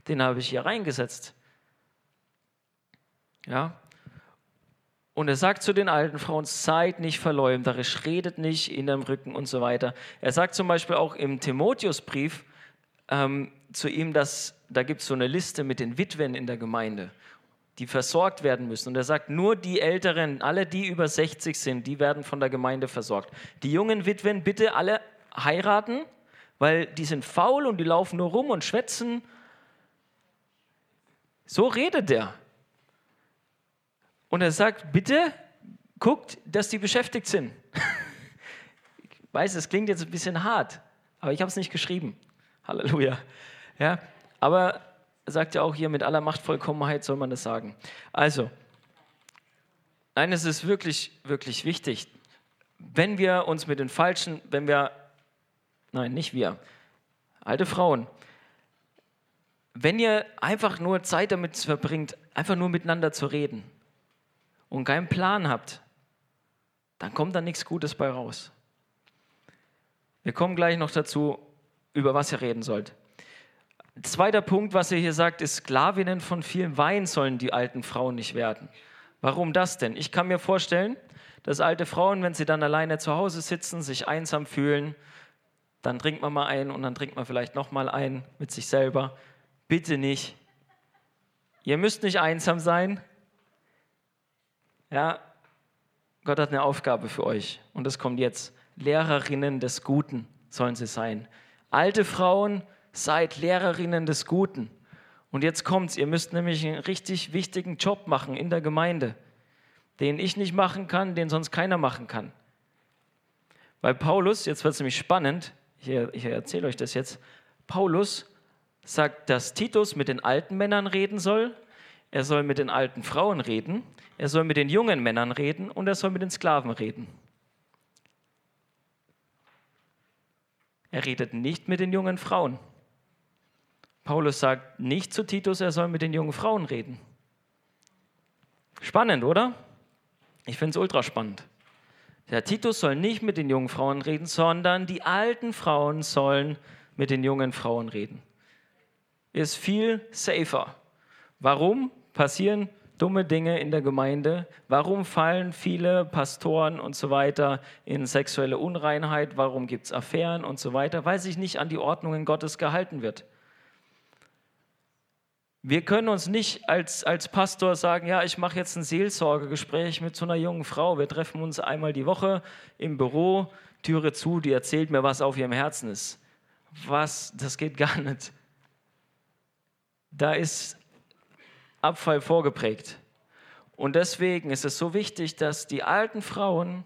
Den habe ich hier reingesetzt. Ja. Und er sagt zu den alten Frauen, seid nicht verleumderisch, redet nicht in dem Rücken und so weiter. Er sagt zum Beispiel auch im Timotheusbrief ähm, zu ihm, dass da gibt es so eine Liste mit den Witwen in der Gemeinde die versorgt werden müssen. Und er sagt, nur die Älteren, alle, die über 60 sind, die werden von der Gemeinde versorgt. Die jungen Witwen bitte alle heiraten, weil die sind faul und die laufen nur rum und schwätzen. So redet er. Und er sagt, bitte guckt, dass die beschäftigt sind. ich weiß, es klingt jetzt ein bisschen hart, aber ich habe es nicht geschrieben. Halleluja. Ja, aber sagt ja auch hier, mit aller Machtvollkommenheit soll man das sagen. Also, nein, es ist wirklich, wirklich wichtig, wenn wir uns mit den Falschen, wenn wir, nein, nicht wir, alte Frauen, wenn ihr einfach nur Zeit damit verbringt, einfach nur miteinander zu reden und keinen Plan habt, dann kommt da nichts Gutes bei raus. Wir kommen gleich noch dazu, über was ihr reden sollt. Zweiter Punkt, was er hier sagt, ist, Sklavinnen von viel Wein sollen die alten Frauen nicht werden. Warum das denn? Ich kann mir vorstellen, dass alte Frauen, wenn sie dann alleine zu Hause sitzen, sich einsam fühlen, dann trinkt man mal ein und dann trinkt man vielleicht noch mal ein mit sich selber. Bitte nicht. Ihr müsst nicht einsam sein. Ja, Gott hat eine Aufgabe für euch und das kommt jetzt. Lehrerinnen des Guten sollen sie sein. Alte Frauen seid Lehrerinnen des Guten. Und jetzt kommt's, ihr müsst nämlich einen richtig wichtigen Job machen in der Gemeinde, den ich nicht machen kann, den sonst keiner machen kann. Weil Paulus, jetzt wird es nämlich spannend, ich, ich erzähle euch das jetzt, Paulus sagt, dass Titus mit den alten Männern reden soll, er soll mit den alten Frauen reden, er soll mit den jungen Männern reden und er soll mit den Sklaven reden. Er redet nicht mit den jungen Frauen. Paulus sagt nicht zu Titus, er soll mit den jungen Frauen reden. Spannend, oder? Ich finde es ultra spannend. Der Titus soll nicht mit den jungen Frauen reden, sondern die alten Frauen sollen mit den jungen Frauen reden. Ist viel safer. Warum passieren dumme Dinge in der Gemeinde? Warum fallen viele Pastoren und so weiter in sexuelle Unreinheit? Warum gibt es Affären und so weiter? Weil sich nicht an die Ordnungen Gottes gehalten wird. Wir können uns nicht als, als Pastor sagen, ja, ich mache jetzt ein Seelsorgegespräch mit so einer jungen Frau. Wir treffen uns einmal die Woche im Büro, Türe zu, die erzählt mir, was auf ihrem Herzen ist. Was, das geht gar nicht. Da ist Abfall vorgeprägt. Und deswegen ist es so wichtig, dass die alten Frauen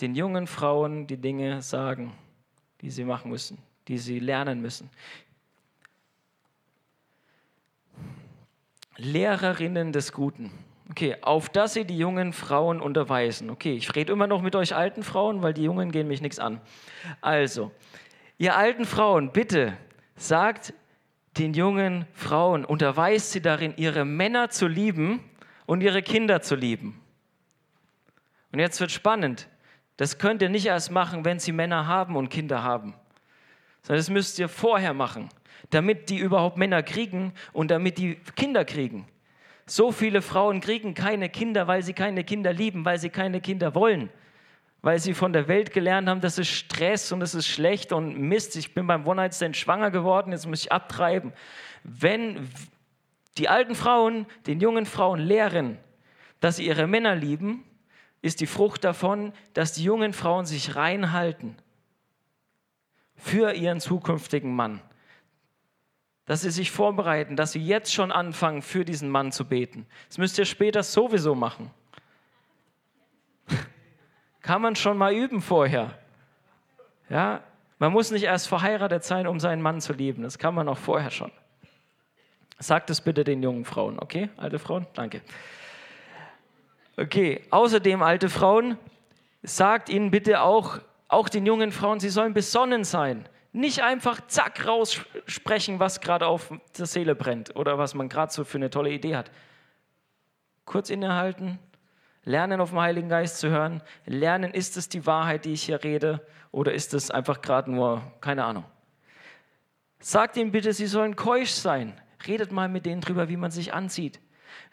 den jungen Frauen die Dinge sagen, die sie machen müssen, die sie lernen müssen. Lehrerinnen des Guten. Okay, auf dass sie die jungen Frauen unterweisen. Okay, ich rede immer noch mit euch alten Frauen, weil die Jungen gehen mich nichts an. Also, ihr alten Frauen, bitte sagt den jungen Frauen, unterweist sie darin, ihre Männer zu lieben und ihre Kinder zu lieben. Und jetzt wird spannend. Das könnt ihr nicht erst machen, wenn sie Männer haben und Kinder haben, sondern das müsst ihr vorher machen, damit die überhaupt Männer kriegen und damit die Kinder kriegen. So viele Frauen kriegen keine Kinder, weil sie keine Kinder lieben, weil sie keine Kinder wollen, weil sie von der Welt gelernt haben, das ist Stress und das ist schlecht und Mist, ich bin beim One-Night-Stand schwanger geworden, jetzt muss ich abtreiben. Wenn die alten Frauen den jungen Frauen lehren, dass sie ihre Männer lieben, ist die Frucht davon, dass die jungen Frauen sich reinhalten für ihren zukünftigen Mann dass sie sich vorbereiten, dass sie jetzt schon anfangen, für diesen Mann zu beten. Das müsst ihr später sowieso machen. Kann man schon mal üben vorher. Ja, man muss nicht erst verheiratet sein, um seinen Mann zu lieben. Das kann man auch vorher schon. Sagt es bitte den jungen Frauen, okay? Alte Frauen? Danke. Okay, außerdem, alte Frauen, sagt ihnen bitte auch, auch den jungen Frauen, sie sollen besonnen sein. Nicht einfach zack raussprechen, was gerade auf der Seele brennt oder was man gerade so für eine tolle Idee hat. Kurz innehalten, lernen auf den Heiligen Geist zu hören, lernen, ist es die Wahrheit, die ich hier rede oder ist es einfach gerade nur, keine Ahnung. Sagt ihnen bitte, sie sollen keusch sein. Redet mal mit denen drüber, wie man sich anzieht.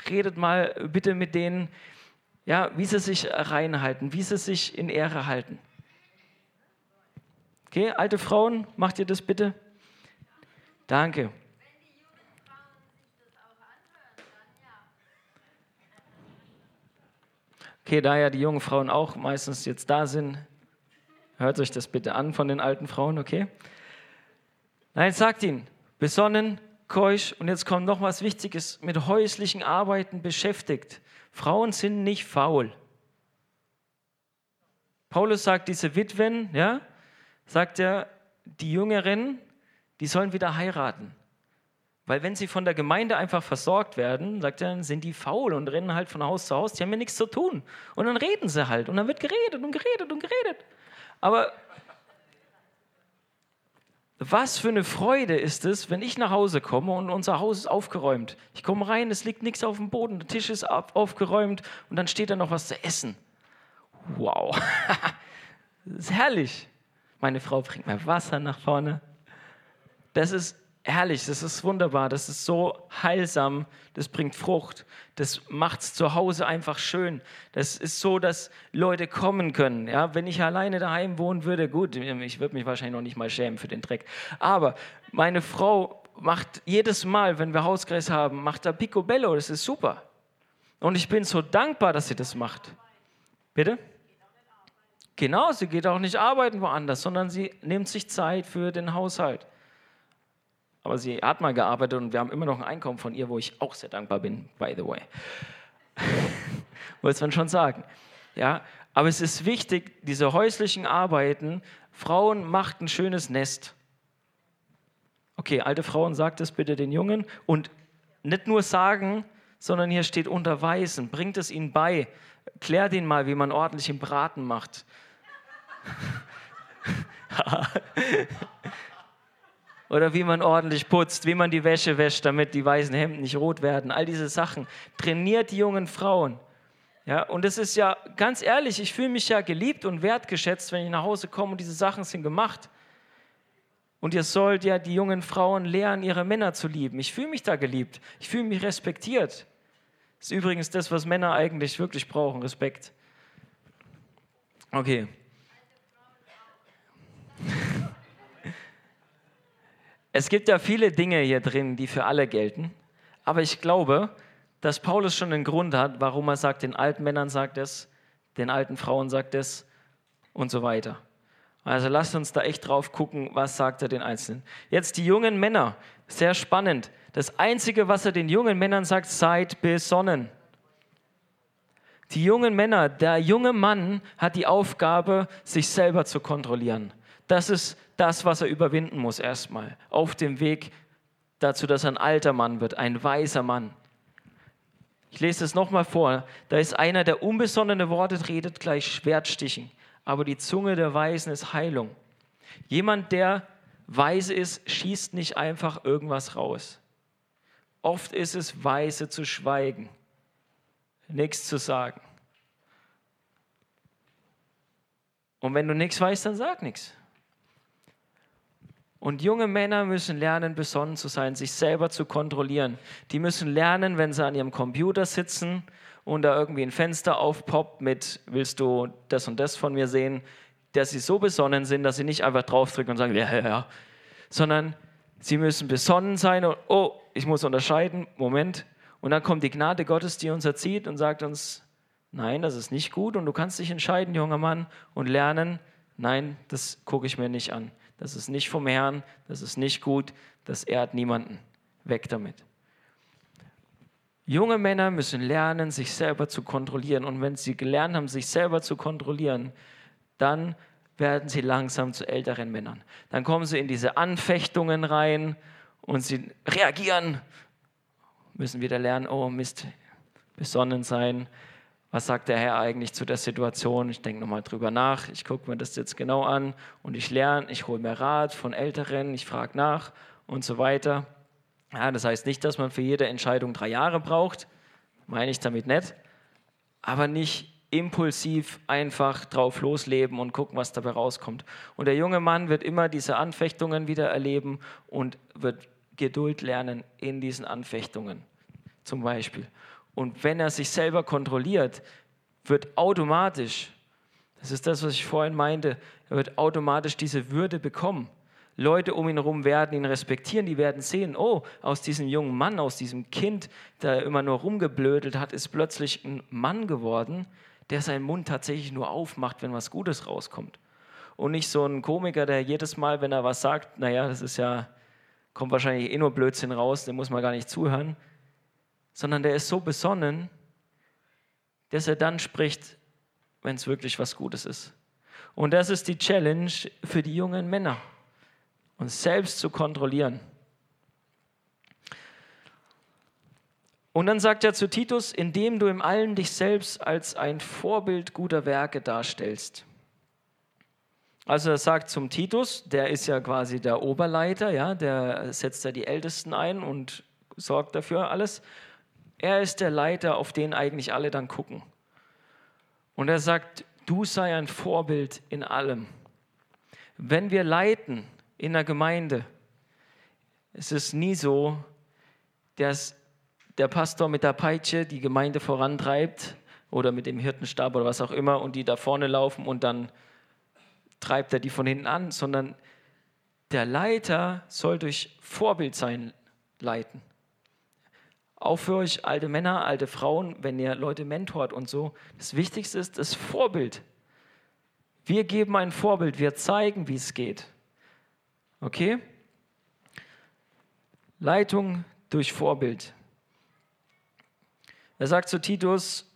Redet mal bitte mit denen, ja, wie sie sich reinhalten, wie sie sich in Ehre halten. Okay, alte Frauen, macht ihr das bitte? Danke. Okay, da ja die jungen Frauen auch meistens jetzt da sind, hört euch das bitte an von den alten Frauen, okay? Nein, sagt ihnen, besonnen, keusch und jetzt kommt noch was Wichtiges, mit häuslichen Arbeiten beschäftigt. Frauen sind nicht faul. Paulus sagt, diese Witwen, ja, sagt er, die Jüngeren, die sollen wieder heiraten. Weil wenn sie von der Gemeinde einfach versorgt werden, sagt er, dann sind die faul und rennen halt von Haus zu Haus, die haben ja nichts zu tun. Und dann reden sie halt und dann wird geredet und geredet und geredet. Aber was für eine Freude ist es, wenn ich nach Hause komme und unser Haus ist aufgeräumt. Ich komme rein, es liegt nichts auf dem Boden, der Tisch ist aufgeräumt und dann steht da noch was zu essen. Wow, das ist herrlich. Meine Frau bringt mir Wasser nach vorne. Das ist herrlich, das ist wunderbar, das ist so heilsam, das bringt Frucht, das macht es zu Hause einfach schön. Das ist so, dass Leute kommen können. Ja, wenn ich alleine daheim wohnen würde, gut, ich würde mich wahrscheinlich noch nicht mal schämen für den Dreck. Aber meine Frau macht jedes Mal, wenn wir Hauskreis haben, macht da Picobello, das ist super. Und ich bin so dankbar, dass sie das macht. Bitte? Genau, sie geht auch nicht arbeiten woanders, sondern sie nimmt sich Zeit für den Haushalt. Aber sie hat mal gearbeitet und wir haben immer noch ein Einkommen von ihr, wo ich auch sehr dankbar bin, by the way. Wollte man schon sagen. Ja, aber es ist wichtig, diese häuslichen Arbeiten, Frauen macht ein schönes Nest. Okay, alte Frauen, sagt es bitte den Jungen und nicht nur sagen, sondern hier steht unterweisen, bringt es ihnen bei, klärt ihnen mal, wie man ordentlich im Braten macht, Oder wie man ordentlich putzt, wie man die Wäsche wäscht, damit die weißen Hemden nicht rot werden. All diese Sachen. Trainiert die jungen Frauen. Ja, und es ist ja ganz ehrlich, ich fühle mich ja geliebt und wertgeschätzt, wenn ich nach Hause komme und diese Sachen sind gemacht. Und ihr sollt ja die jungen Frauen lernen, ihre Männer zu lieben. Ich fühle mich da geliebt. Ich fühle mich respektiert. Das ist übrigens das, was Männer eigentlich wirklich brauchen, Respekt. Okay. Es gibt ja viele Dinge hier drin, die für alle gelten, aber ich glaube, dass Paulus schon einen Grund hat, warum er sagt, den alten Männern sagt es, den alten Frauen sagt es und so weiter. Also lasst uns da echt drauf gucken, was sagt er den Einzelnen. Jetzt die jungen Männer, sehr spannend. Das Einzige, was er den jungen Männern sagt, seid besonnen. Die jungen Männer, der junge Mann hat die Aufgabe, sich selber zu kontrollieren. Das ist das, was er überwinden muss erstmal auf dem Weg dazu, dass er ein alter Mann wird, ein weiser Mann. Ich lese es nochmal vor. Da ist einer, der unbesonnene Worte redet, gleich Schwertstichen. Aber die Zunge der Weisen ist Heilung. Jemand, der weise ist, schießt nicht einfach irgendwas raus. Oft ist es weise zu schweigen, nichts zu sagen. Und wenn du nichts weißt, dann sag nichts. Und junge Männer müssen lernen, besonnen zu sein, sich selber zu kontrollieren. Die müssen lernen, wenn sie an ihrem Computer sitzen und da irgendwie ein Fenster aufpoppt mit, willst du das und das von mir sehen, dass sie so besonnen sind, dass sie nicht einfach draufdrücken und sagen, ja, ja, ja, sondern sie müssen besonnen sein und, oh, ich muss unterscheiden, Moment. Und dann kommt die Gnade Gottes, die uns erzieht und sagt uns, nein, das ist nicht gut und du kannst dich entscheiden, junger Mann, und lernen, nein, das gucke ich mir nicht an. Das ist nicht vom Herrn, das ist nicht gut, das ehrt niemanden. Weg damit. Junge Männer müssen lernen, sich selber zu kontrollieren. Und wenn sie gelernt haben, sich selber zu kontrollieren, dann werden sie langsam zu älteren Männern. Dann kommen sie in diese Anfechtungen rein und sie reagieren, müssen wieder lernen, oh Mist, besonnen sein, was sagt der Herr eigentlich zu der Situation? Ich denke nochmal drüber nach, ich gucke mir das jetzt genau an und ich lerne, ich hole mir Rat von Älteren, ich frage nach und so weiter. Ja, das heißt nicht, dass man für jede Entscheidung drei Jahre braucht, meine ich damit nicht, aber nicht impulsiv einfach drauf losleben und gucken, was dabei rauskommt. Und der junge Mann wird immer diese Anfechtungen wieder erleben und wird Geduld lernen in diesen Anfechtungen zum Beispiel. Und wenn er sich selber kontrolliert, wird automatisch, das ist das, was ich vorhin meinte, er wird automatisch diese Würde bekommen. Leute um ihn herum werden ihn respektieren, die werden sehen, oh, aus diesem jungen Mann, aus diesem Kind, der immer nur rumgeblödelt hat, ist plötzlich ein Mann geworden, der seinen Mund tatsächlich nur aufmacht, wenn was Gutes rauskommt. Und nicht so ein Komiker, der jedes Mal, wenn er was sagt, naja, das ist ja, kommt wahrscheinlich eh nur Blödsinn raus, dem muss man gar nicht zuhören, sondern der ist so besonnen, dass er dann spricht, wenn es wirklich was Gutes ist. Und das ist die Challenge für die jungen Männer, uns selbst zu kontrollieren. Und dann sagt er zu Titus, indem du im Allen dich selbst als ein Vorbild guter Werke darstellst. Also er sagt zum Titus, der ist ja quasi der Oberleiter, ja, der setzt da die Ältesten ein und sorgt dafür alles. Er ist der Leiter, auf den eigentlich alle dann gucken. Und er sagt, du sei ein Vorbild in allem. Wenn wir leiten in der Gemeinde, ist es nie so, dass der Pastor mit der Peitsche die Gemeinde vorantreibt oder mit dem Hirtenstab oder was auch immer und die da vorne laufen und dann treibt er die von hinten an, sondern der Leiter soll durch Vorbild sein leiten. Auch für euch alte Männer, alte Frauen, wenn ihr Leute mentort und so. Das Wichtigste ist das Vorbild. Wir geben ein Vorbild, wir zeigen, wie es geht. Okay? Leitung durch Vorbild. Er sagt zu Titus,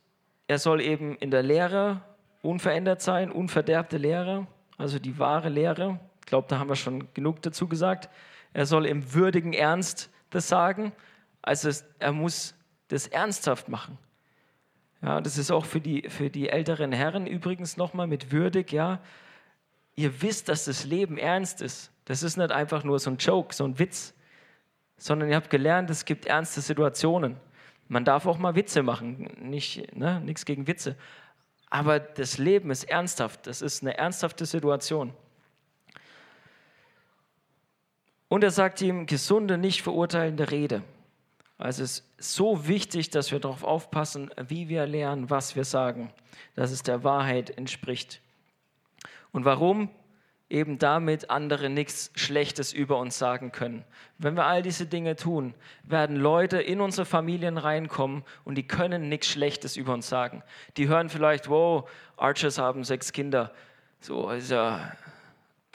er soll eben in der Lehre unverändert sein, unverderbte Lehre, also die wahre Lehre. Ich glaube, da haben wir schon genug dazu gesagt. Er soll im würdigen Ernst das sagen. Also er muss das ernsthaft machen. Ja, das ist auch für die, für die älteren Herren übrigens nochmal mit würdig, ja. Ihr wisst, dass das Leben ernst ist. Das ist nicht einfach nur so ein Joke, so ein Witz, sondern ihr habt gelernt, es gibt ernste Situationen. Man darf auch mal Witze machen, nicht, ne, nichts gegen Witze. Aber das Leben ist ernsthaft, das ist eine ernsthafte Situation. Und er sagt ihm, gesunde, nicht verurteilende Rede. Es ist so wichtig, dass wir darauf aufpassen, wie wir lernen, was wir sagen, dass es der Wahrheit entspricht. Und warum? Eben damit andere nichts Schlechtes über uns sagen können. Wenn wir all diese Dinge tun, werden Leute in unsere Familien reinkommen und die können nichts Schlechtes über uns sagen. Die hören vielleicht, wow, Archers haben sechs Kinder. So ist ja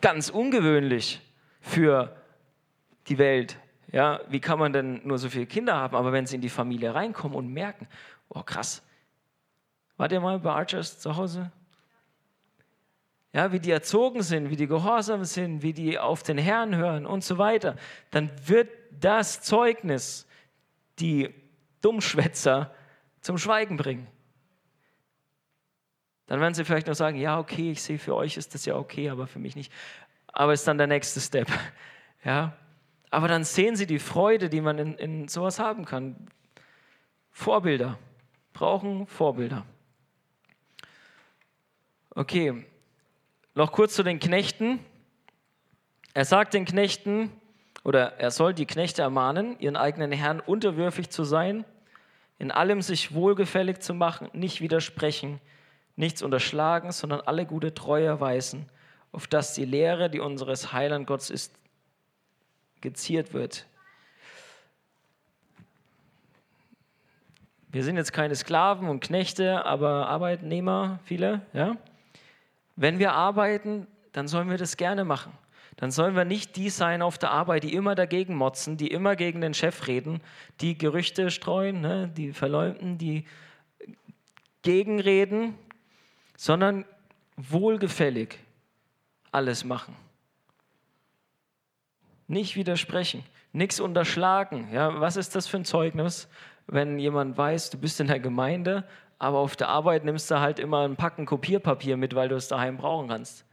ganz ungewöhnlich für die Welt. Ja, wie kann man denn nur so viele Kinder haben? Aber wenn sie in die Familie reinkommen und merken, oh krass, wart ihr mal bei Archers zu Hause? Ja, wie die erzogen sind, wie die gehorsam sind, wie die auf den Herrn hören und so weiter, dann wird das Zeugnis die Dummschwätzer zum Schweigen bringen. Dann werden sie vielleicht noch sagen, ja, okay, ich sehe, für euch ist das ja okay, aber für mich nicht. Aber ist dann der nächste Step. Ja? Aber dann sehen sie die Freude, die man in, in sowas haben kann. Vorbilder. Brauchen Vorbilder. Okay, noch kurz zu den Knechten. Er sagt den Knechten, oder er soll die Knechte ermahnen, ihren eigenen Herrn unterwürfig zu sein, in allem sich wohlgefällig zu machen, nicht widersprechen, nichts unterschlagen, sondern alle gute Treue erweisen, auf dass die Lehre, die unseres Heiland Gottes ist, geziert wird. Wir sind jetzt keine Sklaven und Knechte, aber Arbeitnehmer, viele, ja. Wenn wir arbeiten, dann sollen wir das gerne machen. Dann sollen wir nicht die sein auf der Arbeit, die immer dagegen motzen, die immer gegen den Chef reden, die Gerüchte streuen, ne, die verleumden, die gegenreden, sondern wohlgefällig alles machen. Nicht widersprechen, nichts unterschlagen. Ja, was ist das für ein Zeugnis, wenn jemand weiß, du bist in der Gemeinde, aber auf der Arbeit nimmst du halt immer ein Packen Kopierpapier mit, weil du es daheim brauchen kannst.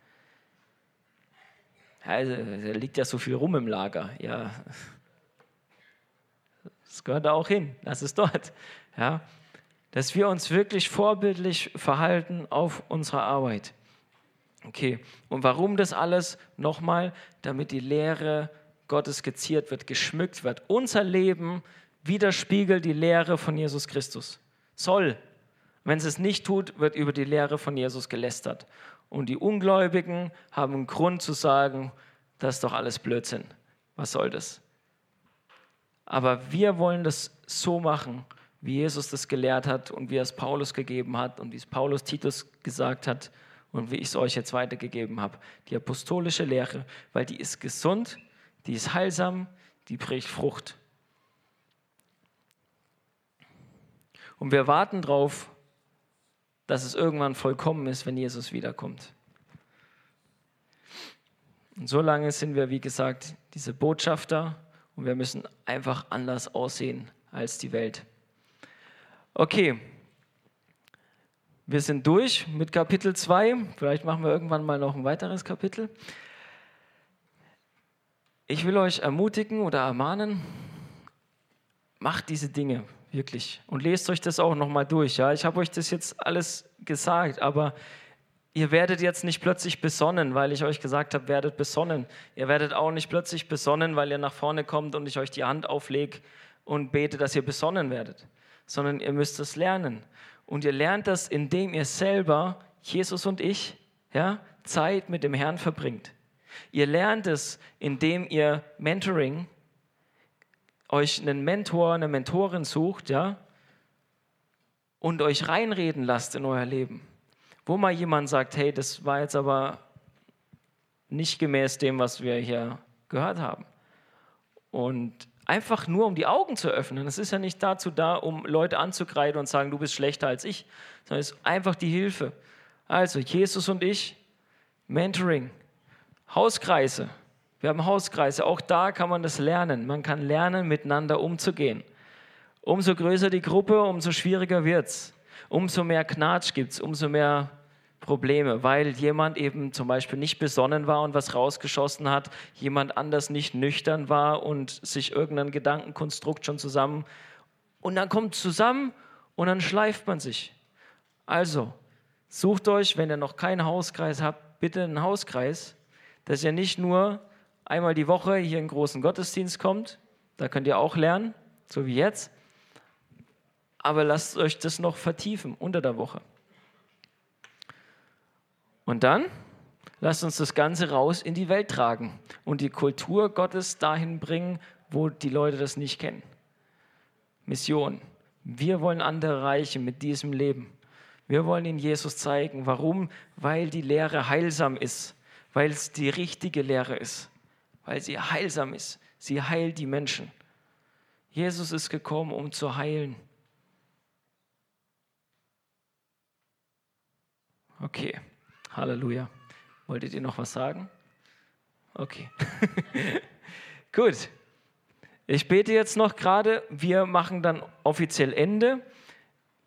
Also, da liegt ja so viel rum im Lager. Ja, das gehört da auch hin. Lass es dort. Ja, dass wir uns wirklich vorbildlich verhalten auf unserer Arbeit. Okay, und warum das alles? Nochmal, damit die Lehre Gottes geziert wird, geschmückt wird. Unser Leben widerspiegelt die Lehre von Jesus Christus. Soll. Wenn es es nicht tut, wird über die Lehre von Jesus gelästert. Und die Ungläubigen haben einen Grund zu sagen, das ist doch alles Blödsinn. Was soll das? Aber wir wollen das so machen, wie Jesus das gelehrt hat und wie es Paulus gegeben hat und wie es Paulus Titus gesagt hat und wie ich es euch jetzt weitergegeben habe. Die apostolische Lehre, weil die ist gesund, die ist heilsam, die bringt Frucht. Und wir warten darauf, dass es irgendwann vollkommen ist, wenn Jesus wiederkommt. Und so lange sind wir, wie gesagt, diese Botschafter und wir müssen einfach anders aussehen als die Welt. Okay, wir sind durch mit Kapitel 2. Vielleicht machen wir irgendwann mal noch ein weiteres Kapitel. Ich will euch ermutigen oder ermahnen, macht diese Dinge wirklich. Und lest euch das auch nochmal durch. Ja? Ich habe euch das jetzt alles gesagt, aber ihr werdet jetzt nicht plötzlich besonnen, weil ich euch gesagt habe, werdet besonnen. Ihr werdet auch nicht plötzlich besonnen, weil ihr nach vorne kommt und ich euch die Hand auflege und bete, dass ihr besonnen werdet. Sondern ihr müsst es lernen. Und ihr lernt das, indem ihr selber, Jesus und ich, ja, Zeit mit dem Herrn verbringt. Ihr lernt es, indem ihr Mentoring euch einen Mentor, eine Mentorin sucht, ja, und euch reinreden lasst in euer Leben. Wo mal jemand sagt, hey, das war jetzt aber nicht gemäß dem, was wir hier gehört haben. Und einfach nur, um die Augen zu öffnen. Es ist ja nicht dazu da, um Leute anzukreiden und sagen, du bist schlechter als ich, sondern es ist einfach die Hilfe. Also, Jesus und ich, Mentoring, Hauskreise, wir haben Hauskreise, auch da kann man das lernen. Man kann lernen, miteinander umzugehen. Umso größer die Gruppe, umso schwieriger wird es. Umso mehr Knatsch gibt es, umso mehr Probleme, weil jemand eben zum Beispiel nicht besonnen war und was rausgeschossen hat, jemand anders nicht nüchtern war und sich irgendein Gedankenkonstrukt schon zusammen. Und dann kommt zusammen und dann schleift man sich. Also, sucht euch, wenn ihr noch keinen Hauskreis habt, bitte einen Hauskreis, dass ihr nicht nur einmal die Woche hier in großen Gottesdienst kommt. Da könnt ihr auch lernen, so wie jetzt. Aber lasst euch das noch vertiefen unter der Woche. Und dann lasst uns das Ganze raus in die Welt tragen und die Kultur Gottes dahin bringen, wo die Leute das nicht kennen. Mission. Wir wollen andere Reiche mit diesem Leben. Wir wollen ihnen Jesus zeigen. Warum? Weil die Lehre heilsam ist, weil es die richtige Lehre ist weil sie heilsam ist. Sie heilt die Menschen. Jesus ist gekommen, um zu heilen. Okay, Halleluja. Wolltet ihr noch was sagen? Okay. Gut. Ich bete jetzt noch gerade. Wir machen dann offiziell Ende.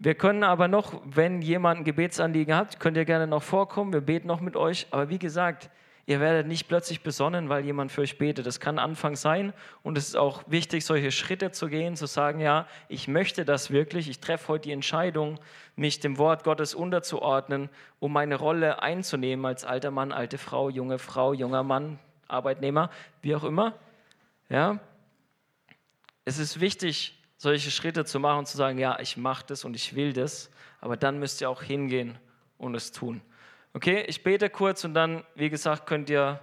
Wir können aber noch, wenn jemand ein Gebetsanliegen hat, könnt ihr gerne noch vorkommen. Wir beten noch mit euch. Aber wie gesagt, ihr werdet nicht plötzlich besonnen, weil jemand für euch betet. Das kann Anfang sein und es ist auch wichtig, solche Schritte zu gehen, zu sagen, ja, ich möchte das wirklich. Ich treffe heute die Entscheidung, mich dem Wort Gottes unterzuordnen, um meine Rolle einzunehmen als alter Mann, alte Frau, junge Frau, junger Mann, Arbeitnehmer, wie auch immer. Ja, es ist wichtig, solche Schritte zu machen und zu sagen, ja, ich mache das und ich will das, aber dann müsst ihr auch hingehen und es tun. Okay, ich bete kurz und dann, wie gesagt, könnt ihr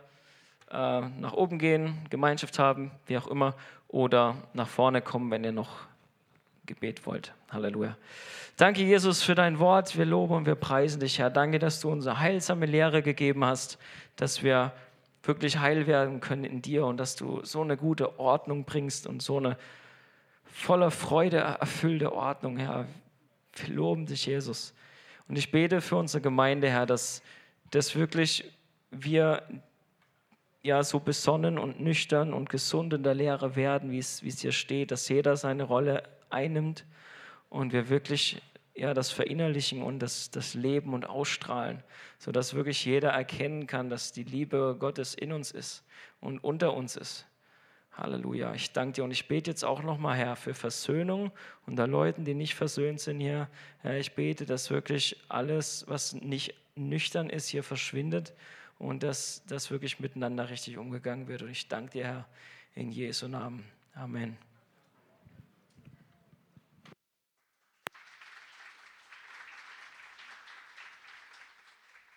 äh, nach oben gehen, Gemeinschaft haben, wie auch immer, oder nach vorne kommen, wenn ihr noch Gebet wollt. Halleluja. Danke, Jesus, für dein Wort. Wir loben und wir preisen dich, Herr. Danke, dass du unsere heilsame Lehre gegeben hast, dass wir wirklich heil werden können in dir und dass du so eine gute Ordnung bringst und so eine voller Freude erfüllte Ordnung, Herr. Wir loben dich, Jesus. Und ich bete für unsere Gemeinde, Herr, dass, dass wirklich wir ja so besonnen und nüchtern und gesund in der Lehre werden, wie es, hier steht, dass jeder seine Rolle einnimmt und wir wirklich ja, das verinnerlichen und das, das Leben und ausstrahlen, sodass wirklich jeder erkennen kann, dass die Liebe Gottes in uns ist und unter uns ist. Halleluja. Ich danke dir und ich bete jetzt auch nochmal, Herr, für Versöhnung unter Leuten, die nicht versöhnt sind hier. Herr, ich bete, dass wirklich alles, was nicht nüchtern ist, hier verschwindet und dass das wirklich miteinander richtig umgegangen wird. Und ich danke dir, Herr, in Jesu Namen. Amen.